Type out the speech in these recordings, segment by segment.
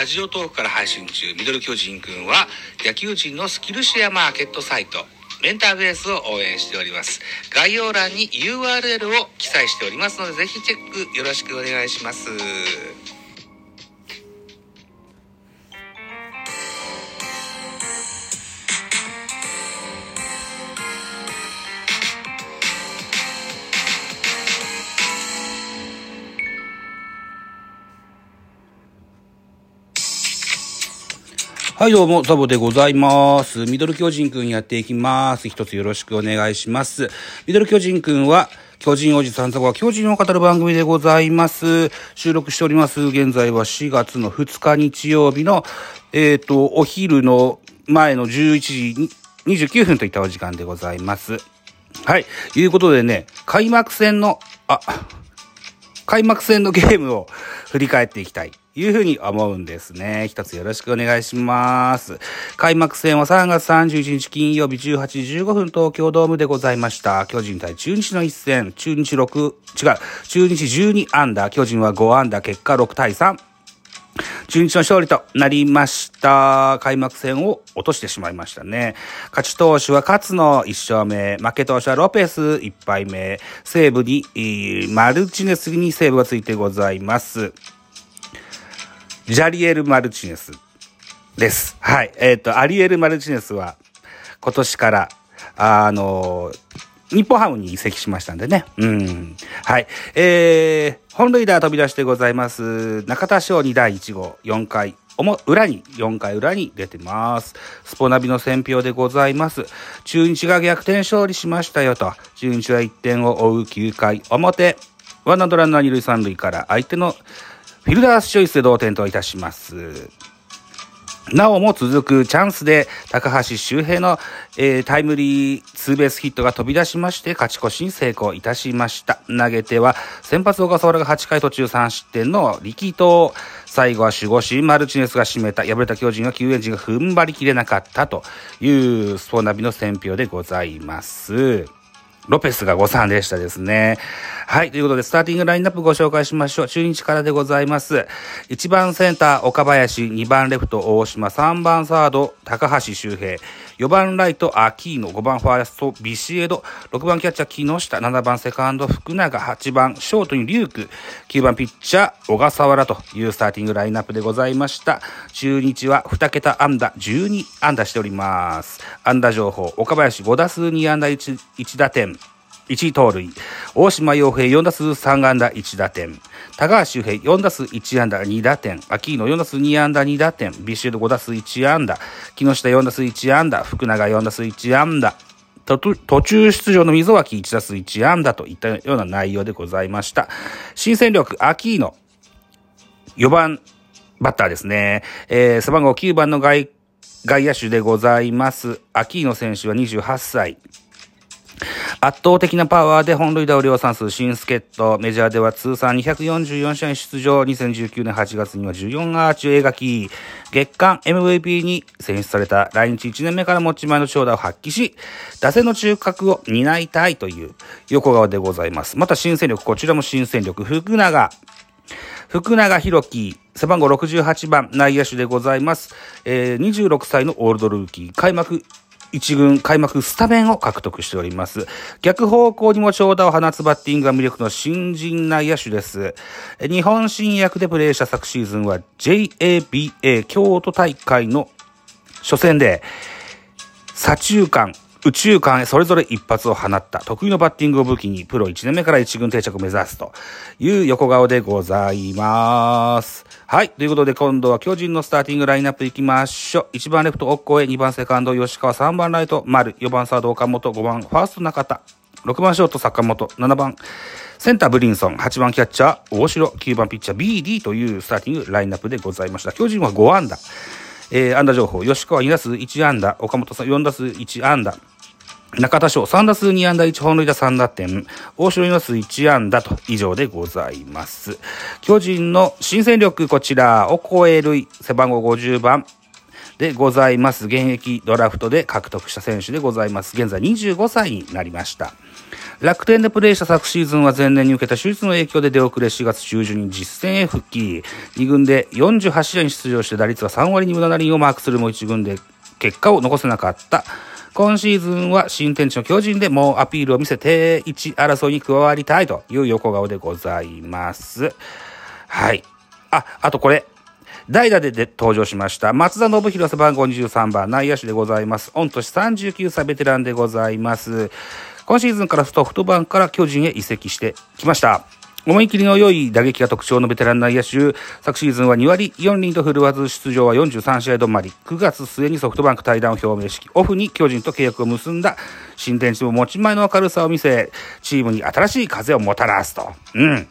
ラジオトークから配信中ミドル巨人くんは野球人のスキルシェアマーケットサイトメンターベースを応援しております。概要欄に URL を記載しておりますのでぜひチェックよろしくお願いします。はい、どうも、ザボでございます。ミドル巨人くんやっていきます。一つよろしくお願いします。ミドル巨人くんは、巨人おじさんザボが巨人を語る番組でございます。収録しております。現在は4月の2日日曜日の、えっ、と、お昼の前の11時29分といったお時間でございます。はい。いうことでね、開幕戦の、あ、開幕戦のゲームを振り返っていきたい。いうふうに思うんですね。一つよろしくお願いします。開幕戦は3月31日金曜日18時15分東京ドームでございました。巨人対中日の一戦、中日6、違う、中日12アンダー、巨人は5アンダー、結果6対3。中日の勝利となりました。開幕戦を落としてしまいましたね。勝ち投手は勝野1勝目、負け投手はロペス1敗目、西武に、マルチネスに西武がついてございます。ジャリエル・マルチネスです。はい。えっ、と、アリエル・マルチネスは今年から、あの日本ハムに移籍しましたんでね。うん。はい。えー、本塁打飛び出してございます。中田翔に第1号、4回、裏に、4回裏に出てます。スポナビの選評でございます。中日が逆転勝利しましたよと。中日は1点を追う9回表。ワンアウトランナー二塁三塁から相手のフィルダースチョイスで同点といたします。なおも続くチャンスで高橋周平の、えータイムリーツーベースヒットが飛び出しまして勝ち越しに成功いたしました。投げては先発小笠原が8回途中3失点の力投。最後は守護神マルチネスが締めた。敗れた巨人は救援陣が踏ん張りきれなかったというスポナビの選評でございます。ロペスが誤算でしたですね。はい。ということで、スターティングラインナップご紹介しましょう。中日からでございます。1番センター、岡林。2番レフト、大島。3番サード、高橋周平。4番ライト、アキーノ。5番ファースト、ビシエド。6番キャッチャー、木下。7番セカンド、福永。8番ショートにリューク。9番ピッチャー、小笠原というスターティングラインナップでございました。中日は2桁安打、12安打しております。安打情報、岡林5打数2安打 1, 1打点。1盗塁。大島洋平4打数3安打1打点。高橋周平4打数1安打2打点。秋野4打数2安打2打点。ビシエド5打数1安打。木下4打数1安打。福永4打数1安打。途中出場の溝脇1打数1安打といったような内容でございました。新戦力、秋野4番バッターですね。えー、背番号9番の外外野手でございます。秋野選手は28歳。圧倒的なパワーで本塁打を量産する新助っ人。メジャーでは通算244試合出場。2019年8月には14アーチを描き、月間 MVP に選出された来日1年目から持ち前の長打を発揮し、打線の中核を担いたいという横川でございます。また新戦力、こちらも新戦力、福永。福永博樹、背番号68番内野手でございます。えー、26歳のオールドルーキー、開幕一軍開幕スタメンを獲得しております。逆方向にも長打を放つバッティングが魅力の新人内野手です。日本新薬でプレーした昨シーズンは JABA 京都大会の初戦で左中間、宇宙間へそれぞれ一発を放った得意のバッティングを武器にプロ1年目から1軍定着を目指すという横顔でございます。はい。ということで今度は巨人のスターティングラインナップいきましょう。1番レフト、オッコエ、2番セカンド、吉川、3番ライト、丸、4番サード、岡本、5番ファースト、中田、6番ショート、坂本、7番センター、ブリンソン、8番キャッチャー、大城、9番ピッチャー、BD というスターティングラインナップでございました。巨人は5安打。えー、安打情報、吉川2打数1安打、岡本さん4打数1安打、中田翔3打数2安打1本塁打3打点、大城4打数1安打と以上でございます。巨人の新戦力こちら、オコエ類、背番号50番、でございます。現役ドラフトで獲得した選手でございます。現在25歳になりました。楽天でプレーした昨シーズンは前年に受けた手術の影響で出遅れ4月中旬に実戦へ復帰。2軍で48試合に出場して打率は3割2分7厘をマークするも1軍で結果を残せなかった。今シーズンは新天地の巨人でもうアピールを見せ定位置争いに加わりたいという横顔でございます。はい。あ、あとこれ。代打でで登場しました。松田信弘背番号23番、内野手でございます。御年39歳ベテランでございます。今シーズンからソフトバンクから巨人へ移籍してきました。思い切りの良い打撃が特徴のベテラン内野手、昨シーズンは2割4厘と振るわず出場は43試合止まり、9月末にソフトバンク退団を表明し、オフに巨人と契約を結んだ新天地も持ち前の明るさを見せ、チームに新しい風をもたらすと。うん。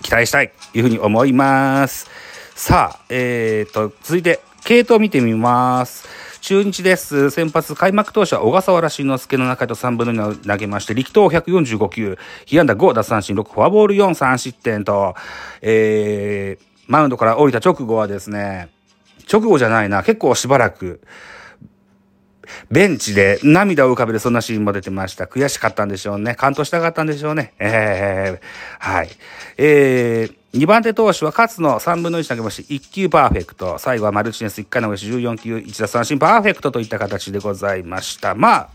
期待したいというふうに思います。さあ、えー、と、続いて、系統を見てみます。中日です。先発開幕投手は小笠原慎之介の中と3分の2を投げまして、力投145球、被安打5奪三振6、フォアボール4、3失点と、えー、マウンドから降りた直後はですね、直後じゃないな、結構しばらく、ベンチで涙を浮かべるそんなシーンも出てました。悔しかったんでしょうね。完投したかったんでしょうね。えー、はい。えー、2番手投手は勝の3分の1投げまして、1球パーフェクト。最後はマルチネス1回投げし14球1打三振パーフェクトといった形でございました。まあ、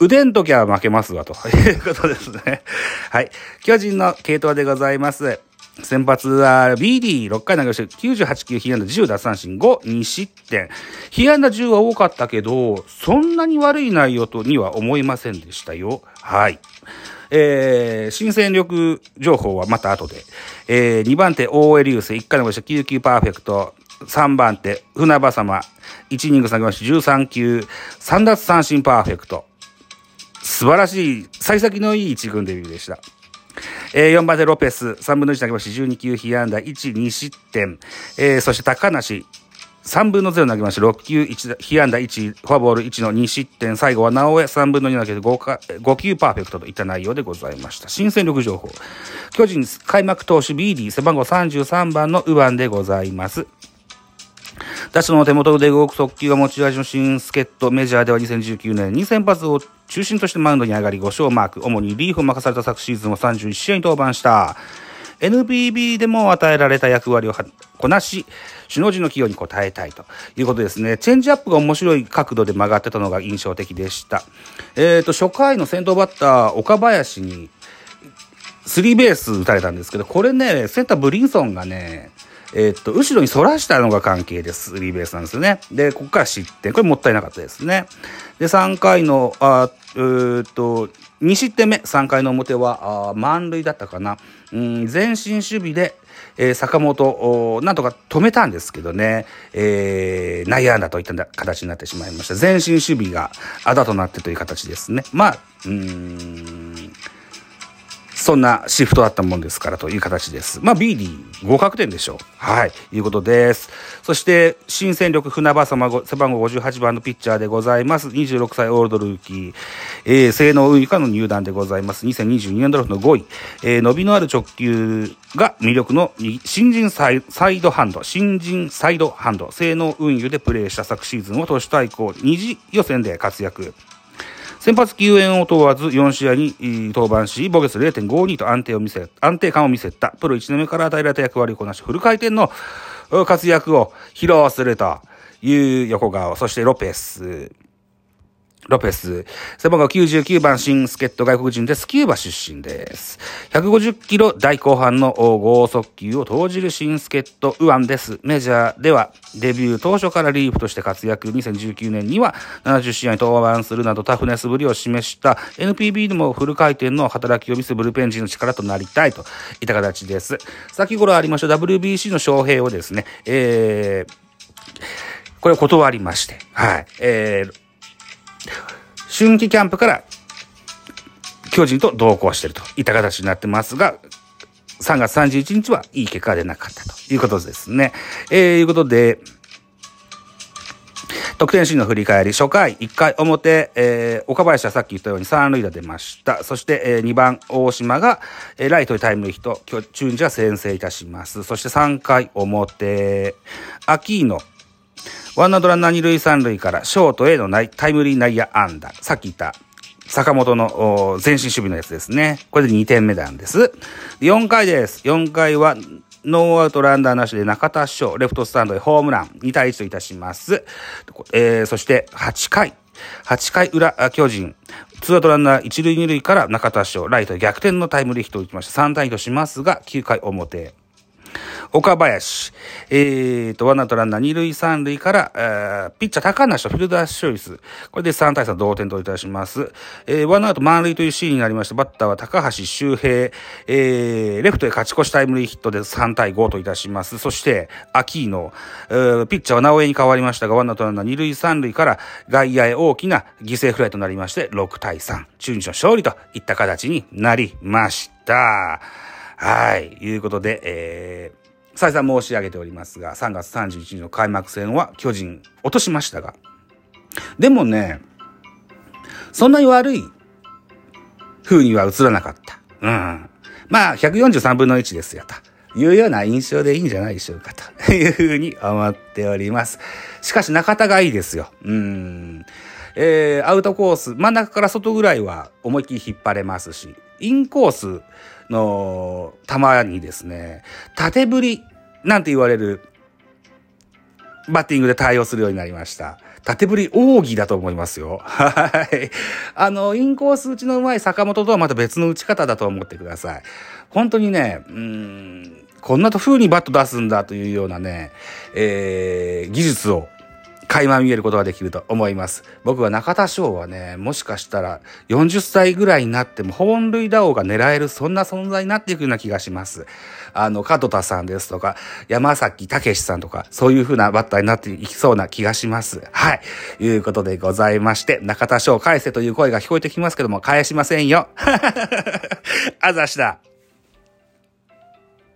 腕んときは負けますわ、ということですね。はい。巨人の系統でございます。先発は BD6 回投げまして98球、被安打10奪三振5、2失点。被安打10は多かったけど、そんなに悪い内容とには思いませんでしたよ。はい。えー、新戦力情報はまた後で。えー、2番手、大江流星、1回投げまして9球パーフェクト。3番手、船場様、1イニング下げまして13球、3奪三振パーフェクト。素晴らしい、幸先のいい一軍デビューでした。えー、4番でロペス、3分の1投げまして12球被安打1、2失点。えー、そして高梨、3分の0投げまして6球1、被安打1、フォアボール1の2失点。最後は直江3分の2投げて 5, か5球パーフェクトといった内容でございました。新戦力情報。巨人開幕投手 BD 背番号33番の右腕でございます。打者の手元で動く速球が持ち味の新助っ人メジャーでは2019年に先発を中心としてマウンドに上がり5勝マーク。主にリーフを任された昨シーズンは31試合に登板した。NPB でも与えられた役割をこなし首脳陣の起用に応えたいと。いうことですね。チェンジアップが面白い角度で曲がってたのが印象的でした。えっ、ー、と初回の先頭バッター岡林にスリーベース打たれたんですけどこれねセンターブリンソンがねえー、っと、後ろに反らしたのが関係です。スリーベースなんですよね。で、ここから失点。これもったいなかったですね。で、3回の、あえー、っと、2失点目、3回の表は、あ満塁だったかな。うん、前進守備で、えー、坂本、なんとか止めたんですけどね、えー、内野安打といった形になってしまいました。前進守備があだとなってという形ですね。まあ、うん、そんなシフトだったもんですからという形です。まあ BD 合格点でしょう。はい。いうことです。そして、新戦力船場様背番号58番のピッチャーでございます。26歳オールドルーキー。えー、性能運輸化の入団でございます。2022年ドラフトの5位。えー、伸びのある直球が魅力の新人サイサイドハンド。新人サイドハンド。性能運輸でプレーした昨シーズンを投手対抗二次予選で活躍。先発救援を問わず4試合に登板し、ボゲス0.52と安定を見せ、安定感を見せた。プロ1年目から与えられた役割をこなし、フル回転の活躍を披露するという横顔。そしてロペス。ロペス。背番号99番新助っ人外国人です。キューバ出身です。150キロ大後半の剛速球を投じる新助っ人ウアンです。メジャーではデビュー当初からリーフとして活躍。2019年には70試合に登板するなどタフネスぶりを示した NPB でもフル回転の働きを見せブルペン陣の力となりたいといった形です。先頃ありました WBC の招聘をですね、えー、これを断りまして、はい、えー、春季キャンプから巨人と同行しているといった形になってますが、3月31日はいい結果が出なかったということですね。えー、いうことで、得点シーンの振り返り、初回、1回表、えー、岡林はさっき言ったように3塁打出ました。そして、えー、2番、大島が、えー、ライトにタイムリーヒット、今日、中日は先制いたします。そして3回表、アキーノ、ワンアウトランナー二塁三塁からショートへのタイムリー内野安打。さっき言った坂本の前進守備のやつですね。これで2点目なんです。4回です。4回はノーアウトランナーなしで中田翔、レフトスタンドへホームラン、2対1といたします。えー、そして8回。8回裏、巨人、ツーアウトランナー1塁2塁から中田翔、ライト逆転のタイムリーヒットを打ちました。3対2としますが、9回表。岡林、えーと、ワンアウトランナー二塁三塁から、えー、ピッチャー高梨とフィルダースチョイス。これで3対3同点といたします。えー、ワンアウト満塁というシーンになりまして、バッターは高橋周平、えー、レフトへ勝ち越しタイムリーヒットで3対5といたします。そして、アキーノ、えー、ピッチャーは直江に変わりましたが、ワンアウトランナー二塁三塁から外野へ大きな犠牲フライとなりまして、6対3。中日の勝利といった形になりました。はい。いうことで、えー、再三申し上げておりますが、3月31日の開幕戦は巨人落としましたが、でもね、そんなに悪い風には映らなかった。うん。まあ、143分の1ですよ、というような印象でいいんじゃないでしょうか、というふうに思っております。しかし、中田がいいですよ。うん。えー、アウトコース、真ん中から外ぐらいは思いっきり引っ張れますし、インコースの球にですね、縦振りなんて言われるバッティングで対応するようになりました。縦振り奥義だと思いますよ。はい。あの、インコース打ちの上手い坂本とはまた別の打ち方だと思ってください。本当にね、うん、こんな風にバット出すんだというようなね、えー、技術を垣間見えることができると思います。僕は中田翔はね、もしかしたら40歳ぐらいになっても本塁打王が狙えるそんな存在になっていくような気がします。あの、門田さんですとか、山崎武さんとか、そういう風なバッターになっていきそうな気がします。はい。いうことでございまして、中田翔返せという声が聞こえてきますけども、返しませんよ。あざした。